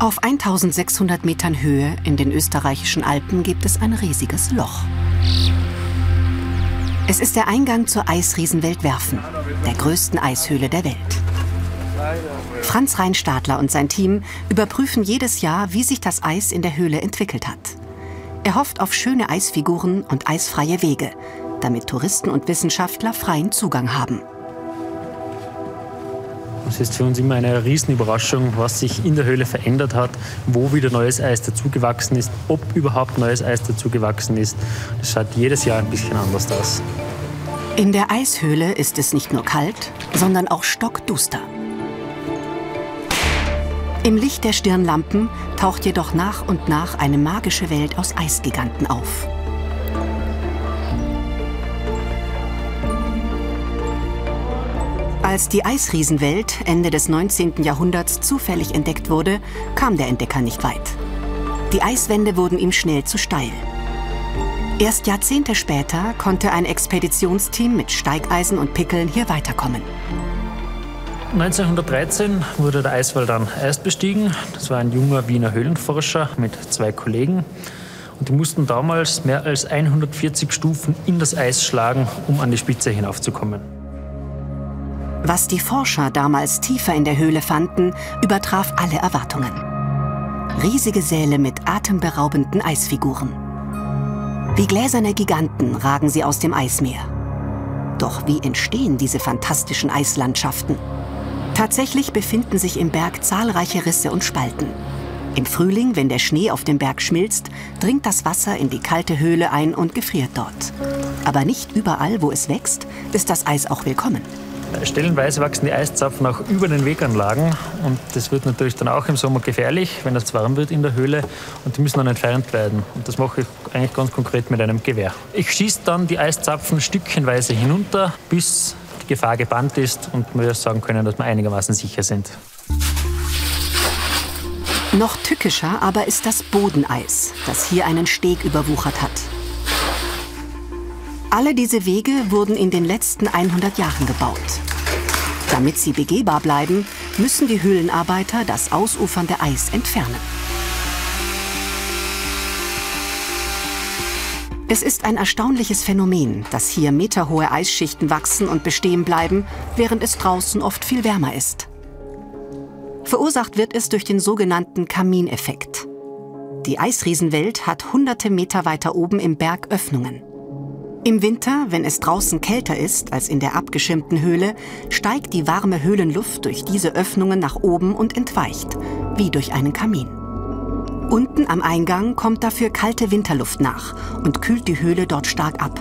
Auf 1600 Metern Höhe in den österreichischen Alpen gibt es ein riesiges Loch. Es ist der Eingang zur Eisriesenwelt Werfen, der größten Eishöhle der Welt. Franz Reinstadler und sein Team überprüfen jedes Jahr, wie sich das Eis in der Höhle entwickelt hat. Er hofft auf schöne Eisfiguren und eisfreie Wege, damit Touristen und Wissenschaftler freien Zugang haben. Es ist für uns immer eine Riesenüberraschung, was sich in der Höhle verändert hat, wo wieder neues Eis dazugewachsen ist, ob überhaupt neues Eis dazugewachsen ist. Das schaut jedes Jahr ein bisschen anders aus. In der Eishöhle ist es nicht nur kalt, sondern auch stockduster. Im Licht der Stirnlampen taucht jedoch nach und nach eine magische Welt aus Eisgiganten auf. Als die Eisriesenwelt Ende des 19. Jahrhunderts zufällig entdeckt wurde, kam der Entdecker nicht weit. Die Eiswände wurden ihm schnell zu steil. Erst Jahrzehnte später konnte ein Expeditionsteam mit Steigeisen und Pickeln hier weiterkommen. 1913 wurde der Eiswall dann erst bestiegen. Das war ein junger Wiener Höhlenforscher mit zwei Kollegen. Und die mussten damals mehr als 140 Stufen in das Eis schlagen, um an die Spitze hinaufzukommen. Was die Forscher damals tiefer in der Höhle fanden, übertraf alle Erwartungen. Riesige Säle mit atemberaubenden Eisfiguren. Wie gläserne Giganten ragen sie aus dem Eismeer. Doch wie entstehen diese fantastischen Eislandschaften? Tatsächlich befinden sich im Berg zahlreiche Risse und Spalten. Im Frühling, wenn der Schnee auf dem Berg schmilzt, dringt das Wasser in die kalte Höhle ein und gefriert dort. Aber nicht überall, wo es wächst, ist das Eis auch willkommen. Stellenweise wachsen die Eiszapfen auch über den Weganlagen und das wird natürlich dann auch im Sommer gefährlich, wenn es warm wird in der Höhle und die müssen dann entfernt werden. Und das mache ich eigentlich ganz konkret mit einem Gewehr. Ich schieße dann die Eiszapfen stückchenweise hinunter, bis die Gefahr gebannt ist und wir sagen können, dass wir einigermaßen sicher sind. Noch tückischer aber ist das Bodeneis, das hier einen Steg überwuchert hat. Alle diese Wege wurden in den letzten 100 Jahren gebaut. Damit sie begehbar bleiben, müssen die Höhlenarbeiter das ausufernde Eis entfernen. Es ist ein erstaunliches Phänomen, dass hier meterhohe Eisschichten wachsen und bestehen bleiben, während es draußen oft viel wärmer ist. Verursacht wird es durch den sogenannten Kamineffekt. Die Eisriesenwelt hat hunderte Meter weiter oben im Berg Öffnungen. Im Winter, wenn es draußen kälter ist als in der abgeschirmten Höhle, steigt die warme Höhlenluft durch diese Öffnungen nach oben und entweicht, wie durch einen Kamin. Unten am Eingang kommt dafür kalte Winterluft nach und kühlt die Höhle dort stark ab.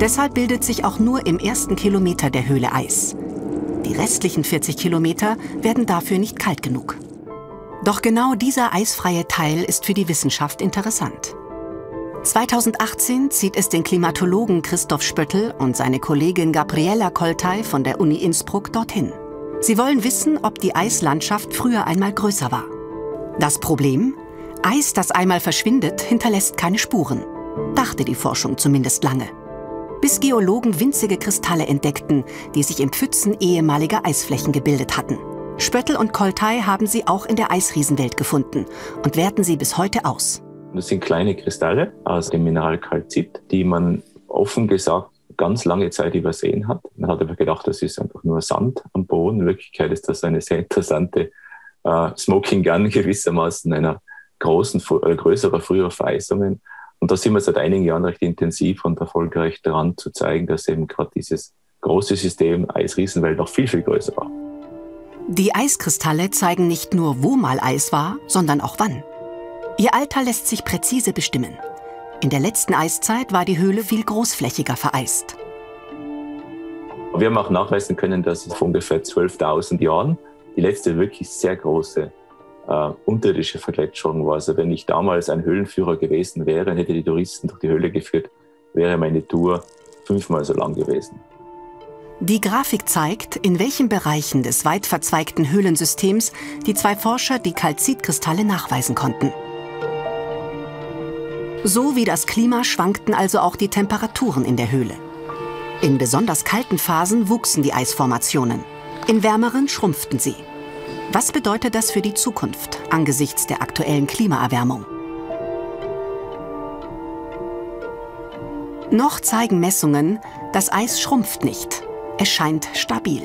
Deshalb bildet sich auch nur im ersten Kilometer der Höhle Eis. Die restlichen 40 Kilometer werden dafür nicht kalt genug. Doch genau dieser eisfreie Teil ist für die Wissenschaft interessant. 2018 zieht es den Klimatologen Christoph Spöttl und seine Kollegin Gabriella Koltay von der Uni Innsbruck dorthin. Sie wollen wissen, ob die Eislandschaft früher einmal größer war. Das Problem? Eis, das einmal verschwindet, hinterlässt keine Spuren. Dachte die Forschung zumindest lange. Bis Geologen winzige Kristalle entdeckten, die sich in Pfützen ehemaliger Eisflächen gebildet hatten. Spöttl und Koltay haben sie auch in der Eisriesenwelt gefunden und werten sie bis heute aus. Das sind kleine Kristalle aus dem Mineral Calcit, die man offen gesagt ganz lange Zeit übersehen hat. Man hat einfach gedacht, das ist einfach nur Sand am Boden. In Wirklichkeit ist das eine sehr interessante äh, Smoking Gun gewissermaßen einer großen, äh, größerer früherer Vereisungen. Und da sind wir seit einigen Jahren recht intensiv und erfolgreich daran zu zeigen, dass eben gerade dieses große System Eisriesenwelt noch viel, viel größer war. Die Eiskristalle zeigen nicht nur, wo mal Eis war, sondern auch wann. Ihr Alter lässt sich präzise bestimmen. In der letzten Eiszeit war die Höhle viel großflächiger vereist. Wir haben auch nachweisen können, dass es vor ungefähr 12.000 Jahren die letzte wirklich sehr große äh, unterirdische Vergletscherung war. Also wenn ich damals ein Höhlenführer gewesen wäre und hätte die Touristen durch die Höhle geführt, wäre meine Tour fünfmal so lang gewesen. Die Grafik zeigt, in welchen Bereichen des weit verzweigten Höhlensystems die zwei Forscher die Kalzitkristalle nachweisen konnten. So wie das Klima schwankten also auch die Temperaturen in der Höhle. In besonders kalten Phasen wuchsen die Eisformationen. In wärmeren schrumpften sie. Was bedeutet das für die Zukunft angesichts der aktuellen Klimaerwärmung? Noch zeigen Messungen, das Eis schrumpft nicht. Es scheint stabil.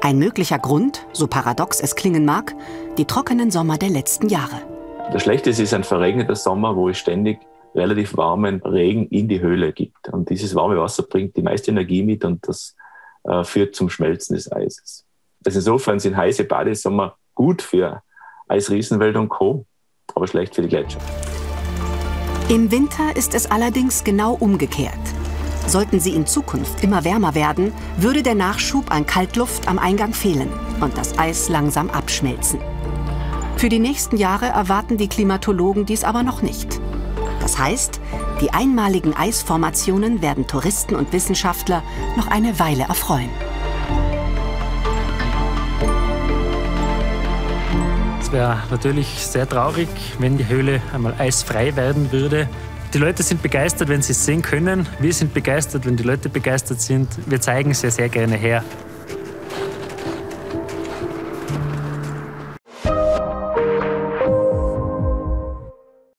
Ein möglicher Grund, so paradox es klingen mag, die trockenen Sommer der letzten Jahre. Das Schlechteste ist ein verregneter Sommer, wo es ständig relativ warmen Regen in die Höhle gibt. Und dieses warme Wasser bringt die meiste Energie mit und das äh, führt zum Schmelzen des Eises. Also insofern sind heiße Badesommer gut für Eisriesenwälder und Co., aber schlecht für die Gletscher. Im Winter ist es allerdings genau umgekehrt. Sollten sie in Zukunft immer wärmer werden, würde der Nachschub an Kaltluft am Eingang fehlen und das Eis langsam abschmelzen. Für die nächsten Jahre erwarten die Klimatologen dies aber noch nicht. Das heißt, die einmaligen Eisformationen werden Touristen und Wissenschaftler noch eine Weile erfreuen. Es wäre natürlich sehr traurig, wenn die Höhle einmal eisfrei werden würde. Die Leute sind begeistert, wenn sie es sehen können. Wir sind begeistert, wenn die Leute begeistert sind. Wir zeigen es ja sehr gerne her.